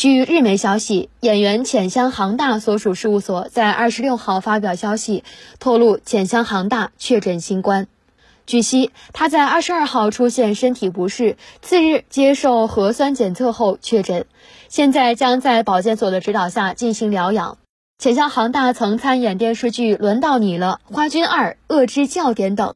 据日媒消息，演员浅香航大所属事务所在二十六号发表消息，透露浅香航大确诊新冠。据悉，他在二十二号出现身体不适，次日接受核酸检测后确诊，现在将在保健所的指导下进行疗养。浅香航大曾参演电视剧《轮到你了》《花君二》《恶之教典》等。